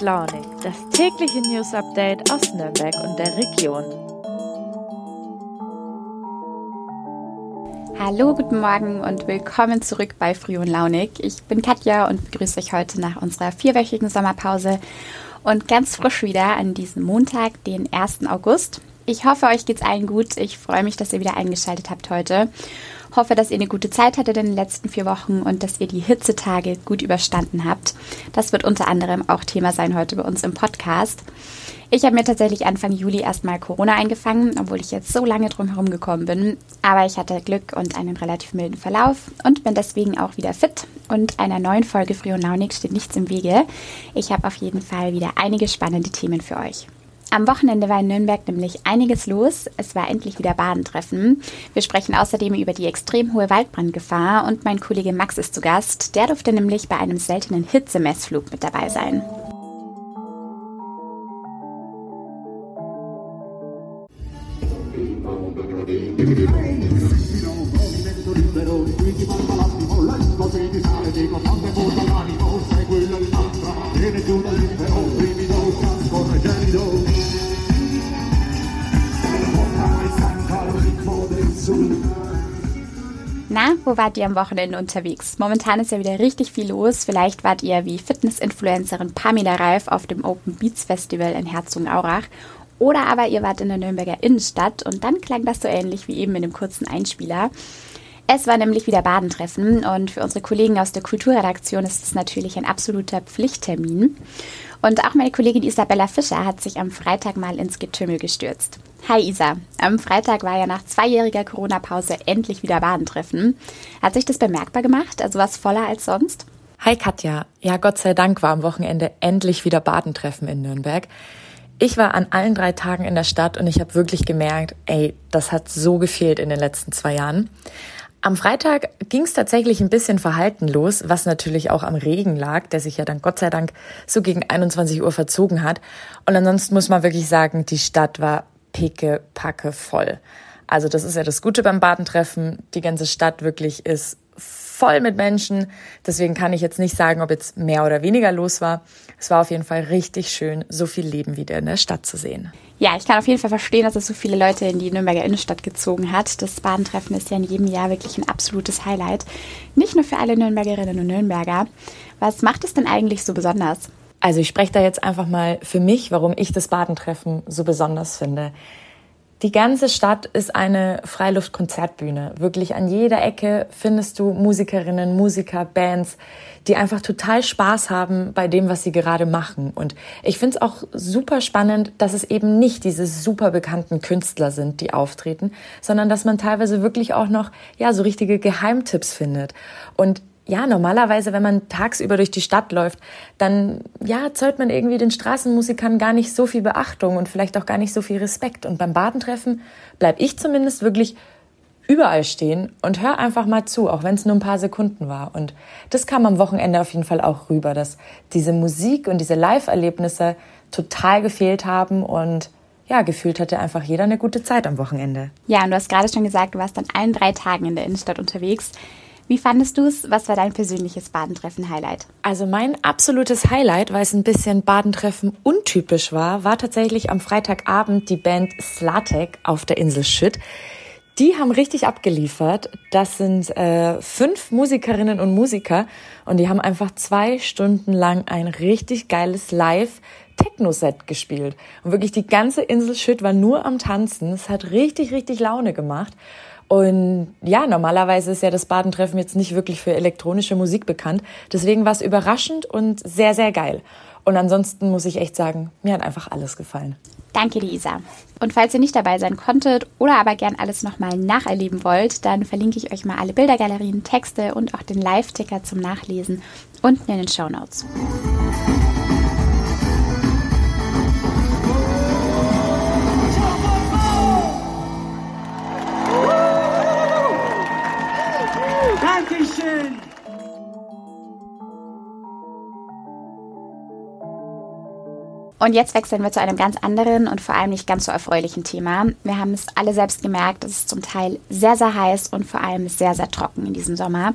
Launig, das tägliche News Update aus Nürnberg und der Region. Hallo, guten Morgen und willkommen zurück bei Früh und Launig. Ich bin Katja und begrüße euch heute nach unserer vierwöchigen Sommerpause und ganz frisch wieder an diesem Montag, den 1. August. Ich hoffe, euch geht's allen gut. Ich freue mich, dass ihr wieder eingeschaltet habt heute. Hoffe, dass ihr eine gute Zeit hattet in den letzten vier Wochen und dass ihr die Hitzetage gut überstanden habt. Das wird unter anderem auch Thema sein heute bei uns im Podcast. Ich habe mir tatsächlich Anfang Juli erstmal Corona eingefangen, obwohl ich jetzt so lange drum herum gekommen bin. Aber ich hatte Glück und einen relativ milden Verlauf und bin deswegen auch wieder fit. Und einer neuen Folge Frio Naunik steht nichts im Wege. Ich habe auf jeden Fall wieder einige spannende Themen für euch. Am Wochenende war in Nürnberg nämlich einiges los. Es war endlich wieder Badentreffen. Wir sprechen außerdem über die extrem hohe Waldbrandgefahr und mein Kollege Max ist zu Gast. Der durfte nämlich bei einem seltenen Hitzemessflug mit dabei sein. Na, wo wart ihr am Wochenende unterwegs? Momentan ist ja wieder richtig viel los. Vielleicht wart ihr wie Fitness-Influencerin Pamela Reif auf dem Open Beats Festival in Herzogenaurach. Oder aber ihr wart in der Nürnberger Innenstadt und dann klang das so ähnlich wie eben in dem kurzen Einspieler. Es war nämlich wieder Badentreffen und für unsere Kollegen aus der Kulturredaktion ist es natürlich ein absoluter Pflichttermin. Und auch meine Kollegin Isabella Fischer hat sich am Freitag mal ins Getümmel gestürzt. Hi Isa, am Freitag war ja nach zweijähriger Corona-Pause endlich wieder Badentreffen. Hat sich das bemerkbar gemacht? Also was voller als sonst? Hi Katja, ja Gott sei Dank war am Wochenende endlich wieder Badentreffen in Nürnberg. Ich war an allen drei Tagen in der Stadt und ich habe wirklich gemerkt, ey, das hat so gefehlt in den letzten zwei Jahren. Am Freitag ging es tatsächlich ein bisschen verhalten los, was natürlich auch am Regen lag, der sich ja dann Gott sei Dank so gegen 21 Uhr verzogen hat. Und ansonsten muss man wirklich sagen, die Stadt war picke, packe voll. Also das ist ja das Gute beim Badentreffen. Die ganze Stadt wirklich ist voll mit Menschen. Deswegen kann ich jetzt nicht sagen, ob jetzt mehr oder weniger los war. Es war auf jeden Fall richtig schön, so viel Leben wieder in der Stadt zu sehen. Ja, ich kann auf jeden Fall verstehen, dass es so viele Leute in die Nürnberger Innenstadt gezogen hat. Das Badentreffen ist ja in jedem Jahr wirklich ein absolutes Highlight. Nicht nur für alle Nürnbergerinnen und Nürnberger. Was macht es denn eigentlich so besonders? Also ich spreche da jetzt einfach mal für mich, warum ich das Badentreffen so besonders finde. Die ganze Stadt ist eine Freiluftkonzertbühne. Wirklich an jeder Ecke findest du Musikerinnen, Musiker, Bands, die einfach total Spaß haben bei dem, was sie gerade machen. Und ich finde es auch super spannend, dass es eben nicht diese super bekannten Künstler sind, die auftreten, sondern dass man teilweise wirklich auch noch, ja, so richtige Geheimtipps findet. Und ja, normalerweise, wenn man tagsüber durch die Stadt läuft, dann, ja, zollt man irgendwie den Straßenmusikern gar nicht so viel Beachtung und vielleicht auch gar nicht so viel Respekt. Und beim Badentreffen bleib ich zumindest wirklich überall stehen und hör einfach mal zu, auch wenn es nur ein paar Sekunden war. Und das kam am Wochenende auf jeden Fall auch rüber, dass diese Musik und diese Live-Erlebnisse total gefehlt haben und ja, gefühlt hatte einfach jeder eine gute Zeit am Wochenende. Ja, und du hast gerade schon gesagt, du warst an allen drei Tagen in der Innenstadt unterwegs. Wie fandest du es? Was war dein persönliches Badentreffen-Highlight? Also mein absolutes Highlight, weil es ein bisschen Badentreffen untypisch war, war tatsächlich am Freitagabend die Band Slatek auf der Insel Schütt. Die haben richtig abgeliefert. Das sind äh, fünf Musikerinnen und Musiker und die haben einfach zwei Stunden lang ein richtig geiles Live Techno-Set gespielt. Und wirklich die ganze Insel Schütt war nur am Tanzen. Es hat richtig, richtig Laune gemacht. Und ja, normalerweise ist ja das Badentreffen jetzt nicht wirklich für elektronische Musik bekannt. Deswegen war es überraschend und sehr, sehr geil. Und ansonsten muss ich echt sagen, mir hat einfach alles gefallen. Danke, Lisa. Und falls ihr nicht dabei sein konntet oder aber gern alles nochmal nacherleben wollt, dann verlinke ich euch mal alle Bildergalerien, Texte und auch den Live-Ticker zum Nachlesen unten in den Show Notes. Dankeschön. Und jetzt wechseln wir zu einem ganz anderen und vor allem nicht ganz so erfreulichen Thema. Wir haben es alle selbst gemerkt, es ist zum Teil sehr, sehr heiß und vor allem sehr, sehr trocken in diesem Sommer.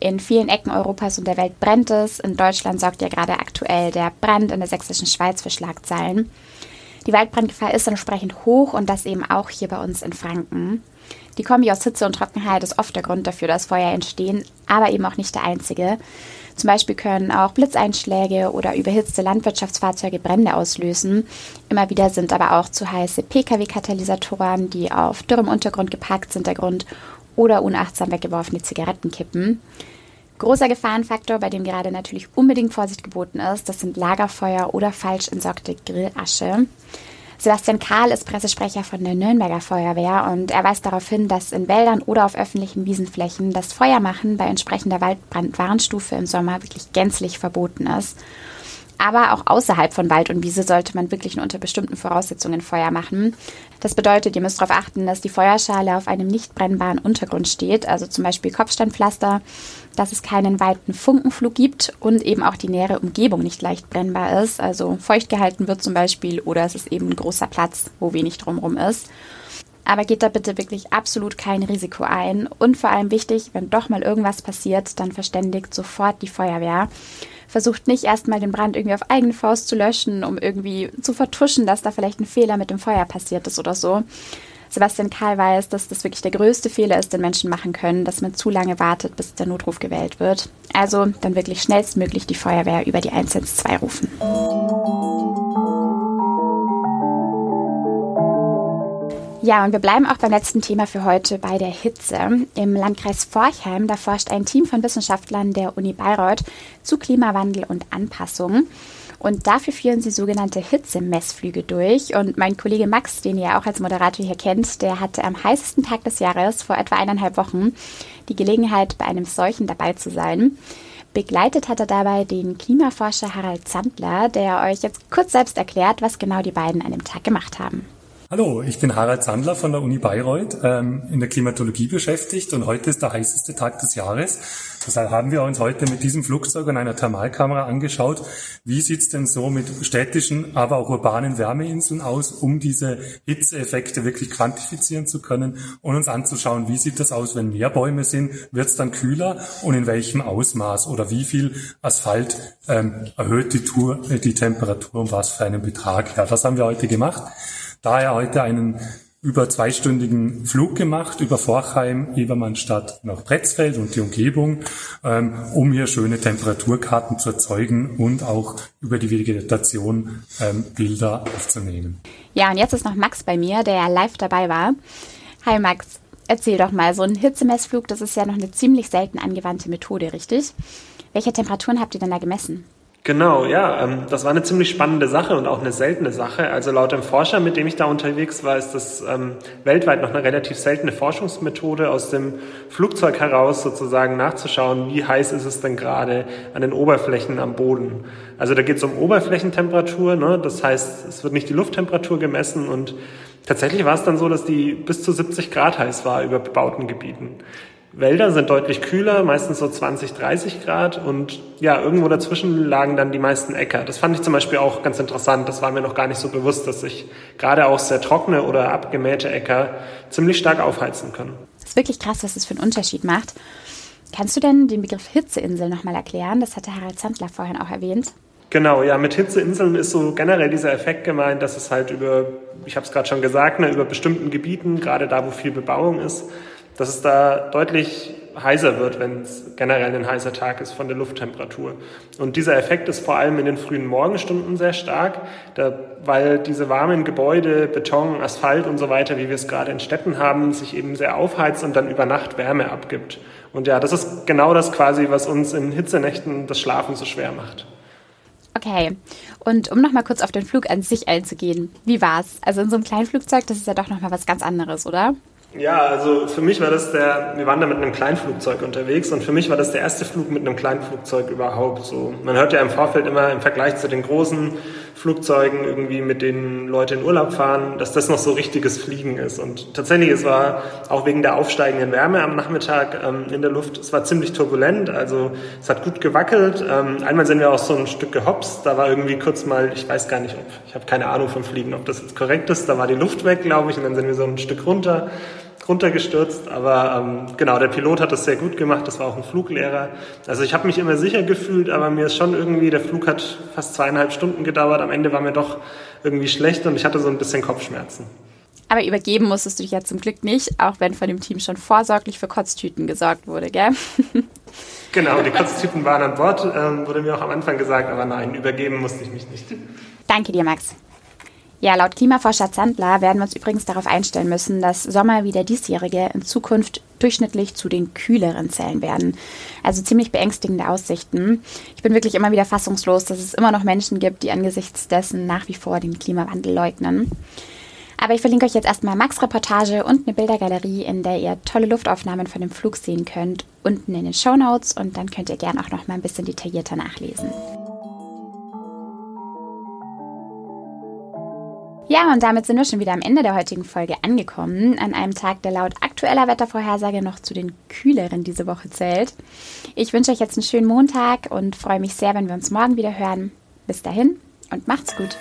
In vielen Ecken Europas und der Welt brennt es. In Deutschland sorgt ja gerade aktuell der Brand in der sächsischen Schweiz für Schlagzeilen. Die Waldbrandgefahr ist entsprechend hoch und das eben auch hier bei uns in Franken. Die Kombi aus Hitze und Trockenheit ist oft der Grund dafür, dass Feuer entstehen, aber eben auch nicht der einzige. Zum Beispiel können auch Blitzeinschläge oder überhitzte Landwirtschaftsfahrzeuge Brände auslösen. Immer wieder sind aber auch zu heiße Pkw-Katalysatoren, die auf dürrem Untergrund geparkt sind, der Grund oder unachtsam weggeworfene Zigarettenkippen. Großer Gefahrenfaktor, bei dem gerade natürlich unbedingt Vorsicht geboten ist, das sind Lagerfeuer oder falsch entsorgte Grillasche. Sebastian Kahl ist Pressesprecher von der Nürnberger Feuerwehr und er weist darauf hin, dass in Wäldern oder auf öffentlichen Wiesenflächen das Feuermachen bei entsprechender Waldbrandwarnstufe im Sommer wirklich gänzlich verboten ist. Aber auch außerhalb von Wald und Wiese sollte man wirklich nur unter bestimmten Voraussetzungen Feuer machen. Das bedeutet, ihr müsst darauf achten, dass die Feuerschale auf einem nicht brennbaren Untergrund steht, also zum Beispiel Kopfsteinpflaster, dass es keinen weiten Funkenflug gibt und eben auch die nähere Umgebung nicht leicht brennbar ist, also feucht gehalten wird zum Beispiel oder es ist eben ein großer Platz, wo wenig drumherum ist. Aber geht da bitte wirklich absolut kein Risiko ein. Und vor allem wichtig, wenn doch mal irgendwas passiert, dann verständigt sofort die Feuerwehr versucht nicht erstmal den Brand irgendwie auf eigene Faust zu löschen, um irgendwie zu vertuschen, dass da vielleicht ein Fehler mit dem Feuer passiert ist oder so. Sebastian Karl weiß, dass das wirklich der größte Fehler ist, den Menschen machen können, dass man zu lange wartet, bis der Notruf gewählt wird. Also dann wirklich schnellstmöglich die Feuerwehr über die 112 rufen. Ja, und wir bleiben auch beim letzten Thema für heute bei der Hitze. Im Landkreis Forchheim, da forscht ein Team von Wissenschaftlern der Uni Bayreuth zu Klimawandel und Anpassung. Und dafür führen sie sogenannte Hitzemessflüge durch. Und mein Kollege Max, den ihr auch als Moderator hier kennt, der hatte am heißesten Tag des Jahres vor etwa eineinhalb Wochen die Gelegenheit, bei einem solchen dabei zu sein. Begleitet hat er dabei den Klimaforscher Harald Zandler, der euch jetzt kurz selbst erklärt, was genau die beiden an dem Tag gemacht haben. Hallo, ich bin Harald Sandler von der Uni Bayreuth ähm, in der Klimatologie beschäftigt und heute ist der heißeste Tag des Jahres. Deshalb haben wir uns heute mit diesem Flugzeug und einer Thermalkamera angeschaut, wie sieht's denn so mit städtischen, aber auch urbanen Wärmeinseln aus, um diese Hitzeeffekte wirklich quantifizieren zu können und uns anzuschauen, wie sieht das aus, wenn mehr Bäume sind, wird's dann kühler? Und in welchem Ausmaß? Oder wie viel Asphalt ähm, erhöht die, Tour, äh, die Temperatur? Um was für einen Betrag. Ja, das haben wir heute gemacht daher heute einen über zweistündigen Flug gemacht über Forchheim, Ebermannstadt nach Pretzfeld und die Umgebung, ähm, um hier schöne Temperaturkarten zu erzeugen und auch über die Vegetation ähm, Bilder aufzunehmen. Ja, und jetzt ist noch Max bei mir, der ja live dabei war. Hi Max, erzähl doch mal, so ein Hitzemessflug, das ist ja noch eine ziemlich selten angewandte Methode, richtig? Welche Temperaturen habt ihr denn da gemessen? Genau, ja, ähm, das war eine ziemlich spannende Sache und auch eine seltene Sache. Also laut dem Forscher, mit dem ich da unterwegs war, ist das ähm, weltweit noch eine relativ seltene Forschungsmethode, aus dem Flugzeug heraus sozusagen nachzuschauen, wie heiß ist es denn gerade an den Oberflächen am Boden. Also da geht es um Oberflächentemperatur, ne? das heißt, es wird nicht die Lufttemperatur gemessen und tatsächlich war es dann so, dass die bis zu 70 Grad heiß war über bebauten Gebieten. Wälder sind deutlich kühler, meistens so 20, 30 Grad und ja, irgendwo dazwischen lagen dann die meisten Äcker. Das fand ich zum Beispiel auch ganz interessant. Das war mir noch gar nicht so bewusst, dass sich gerade auch sehr trockene oder abgemähte Äcker ziemlich stark aufheizen können. Das ist wirklich krass, was das für einen Unterschied macht. Kannst du denn den Begriff Hitzeinsel nochmal erklären? Das hatte Harald Zandler vorhin auch erwähnt. Genau, ja, mit Hitzeinseln ist so generell dieser Effekt gemeint, dass es halt über, ich habe es gerade schon gesagt, ne, über bestimmten Gebieten, gerade da, wo viel Bebauung ist, dass es da deutlich heißer wird, wenn es generell ein heißer Tag ist von der Lufttemperatur. Und dieser Effekt ist vor allem in den frühen Morgenstunden sehr stark, da, weil diese warmen Gebäude, Beton, Asphalt und so weiter, wie wir es gerade in Städten haben, sich eben sehr aufheizt und dann über Nacht Wärme abgibt. Und ja, das ist genau das quasi, was uns in Hitzenächten das Schlafen so schwer macht. Okay, und um nochmal kurz auf den Flug an sich einzugehen, wie war's? Also in so einem kleinen Flugzeug, das ist ja doch nochmal was ganz anderes, oder? Ja, also für mich war das der, wir waren da mit einem Kleinflugzeug unterwegs und für mich war das der erste Flug mit einem Kleinflugzeug überhaupt. So, man hört ja im Vorfeld immer im Vergleich zu den großen Flugzeugen irgendwie, mit denen Leute in Urlaub fahren, dass das noch so richtiges Fliegen ist. Und tatsächlich, es war auch wegen der aufsteigenden Wärme am Nachmittag ähm, in der Luft, es war ziemlich turbulent, also es hat gut gewackelt. Ähm, einmal sind wir auch so ein Stück gehopst, da war irgendwie kurz mal, ich weiß gar nicht, ob, ich habe keine Ahnung vom Fliegen, ob das jetzt korrekt ist, da war die Luft weg, glaube ich, und dann sind wir so ein Stück runter. Runtergestürzt, aber ähm, genau, der Pilot hat das sehr gut gemacht, das war auch ein Fluglehrer. Also ich habe mich immer sicher gefühlt, aber mir ist schon irgendwie, der Flug hat fast zweieinhalb Stunden gedauert, am Ende war mir doch irgendwie schlecht und ich hatte so ein bisschen Kopfschmerzen. Aber übergeben musstest du dich ja zum Glück nicht, auch wenn von dem Team schon vorsorglich für Kotztüten gesorgt wurde, gell? Genau, die Kotztüten waren an Bord, ähm, wurde mir auch am Anfang gesagt, aber nein, übergeben musste ich mich nicht. Danke dir, Max. Ja, laut Klimaforscher Zandler werden wir uns übrigens darauf einstellen müssen, dass Sommer wie der diesjährige in Zukunft durchschnittlich zu den kühleren zählen werden. Also ziemlich beängstigende Aussichten. Ich bin wirklich immer wieder fassungslos, dass es immer noch Menschen gibt, die angesichts dessen nach wie vor den Klimawandel leugnen. Aber ich verlinke euch jetzt erstmal Max Reportage und eine Bildergalerie, in der ihr tolle Luftaufnahmen von dem Flug sehen könnt, unten in den Show Notes und dann könnt ihr gerne auch noch mal ein bisschen detaillierter nachlesen. Ja, und damit sind wir schon wieder am Ende der heutigen Folge angekommen, an einem Tag, der laut aktueller Wettervorhersage noch zu den kühleren diese Woche zählt. Ich wünsche euch jetzt einen schönen Montag und freue mich sehr, wenn wir uns morgen wieder hören. Bis dahin und macht's gut.